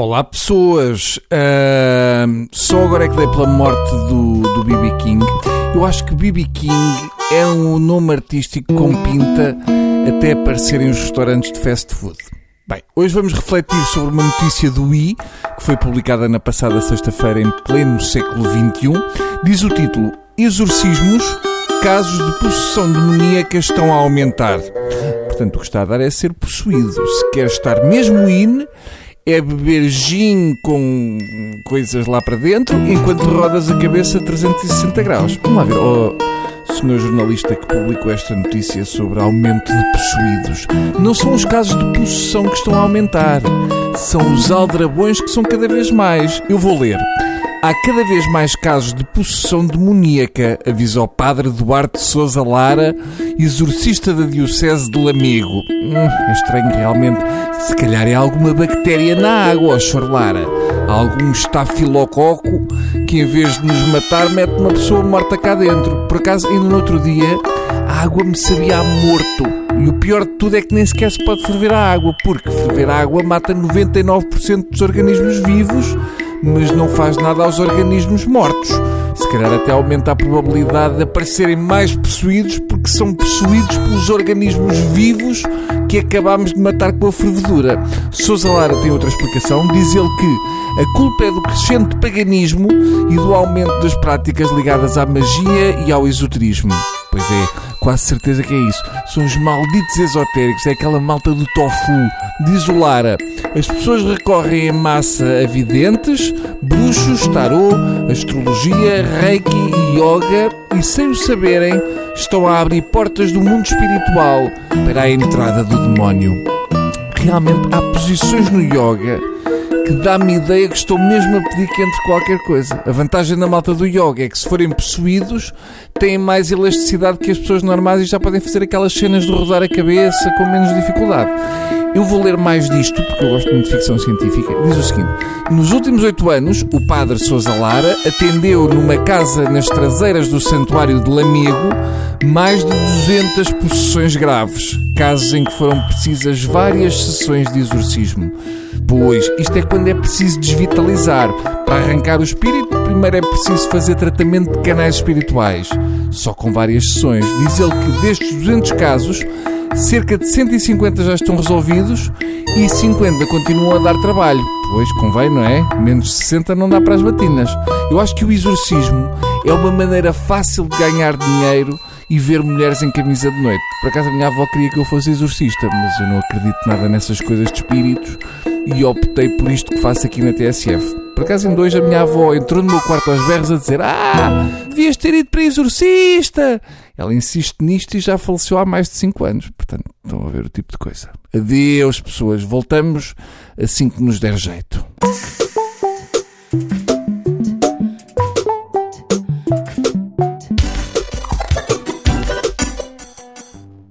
Olá pessoas, Ahm, só agora é que dei pela morte do, do B.B. King. Eu acho que B.B. King é um nome artístico com pinta até aparecer em os restaurantes de fast food. Bem, hoje vamos refletir sobre uma notícia do I, que foi publicada na passada sexta-feira em pleno século XXI. Diz o título, Exorcismos, casos de possessão demoníaca estão a aumentar. Portanto, o que está a dar é ser possuído. Se quer estar mesmo in, é beber gin com coisas lá para dentro enquanto rodas a cabeça a 360 graus. Vamos lá ver, oh, senhor jornalista que publicou esta notícia sobre aumento de possuídos. Não são os casos de possessão que estão a aumentar, são os aldrabões que são cada vez mais. Eu vou ler. Há cada vez mais casos de possessão demoníaca, avisa o padre Duarte Souza Lara, exorcista da Diocese de Lamego. Hum, é estranho realmente. Se calhar é alguma bactéria na água, ó Sr. Lara. Há algum estafilococo que em vez de nos matar mete uma pessoa morta cá dentro. Por acaso, ainda no outro dia, a água me sabia a morto. E o pior de tudo é que nem sequer se pode ferver a água, porque ferver a água mata 99% dos organismos vivos mas não faz nada aos organismos mortos. Se calhar até aumenta a probabilidade de aparecerem mais possuídos porque são possuídos pelos organismos vivos que acabámos de matar com a fervedura. Sousa Lara tem outra explicação. Diz ele que a culpa é do crescente paganismo e do aumento das práticas ligadas à magia e ao esoterismo. Pois é, quase certeza que é isso. São os malditos esotéricos, é aquela malta do tofu. Diz o Lara, as pessoas recorrem em massa a videntes, bruxos, tarô, astrologia, reiki e yoga e, sem o saberem, estão a abrir portas do mundo espiritual para a entrada do demónio. Realmente há posições no yoga que dá-me ideia que estou mesmo a pedir que entre qualquer coisa. A vantagem da malta do yoga é que se forem possuídos têm mais elasticidade que as pessoas normais e já podem fazer aquelas cenas de rodar a cabeça com menos dificuldade. Eu vou ler mais disto, porque eu gosto muito de ficção científica. Diz o seguinte: Nos últimos oito anos, o padre Sousa Lara atendeu numa casa nas traseiras do Santuário de Lamego mais de 200 possessões graves, casos em que foram precisas várias sessões de exorcismo. Pois, isto é quando é preciso desvitalizar. Para arrancar o espírito, primeiro é preciso fazer tratamento de canais espirituais. Só com várias sessões. Diz ele que destes 200 casos, cerca de 150 já estão resolvidos e 50 continuam a dar trabalho. Pois, convém, não é? Menos de 60 não dá para as batinas. Eu acho que o exorcismo é uma maneira fácil de ganhar dinheiro e ver mulheres em camisa de noite. Por acaso a minha avó queria que eu fosse exorcista, mas eu não acredito nada nessas coisas de espíritos e optei por isto que faço aqui na TSF. Por acaso, em dois, a minha avó entrou no meu quarto aos berros a dizer: Ah, devias ter ido para exorcista! Ela insiste nisto e já faleceu há mais de 5 anos. Portanto, estão a ver o tipo de coisa. Adeus, pessoas. Voltamos assim que nos der jeito.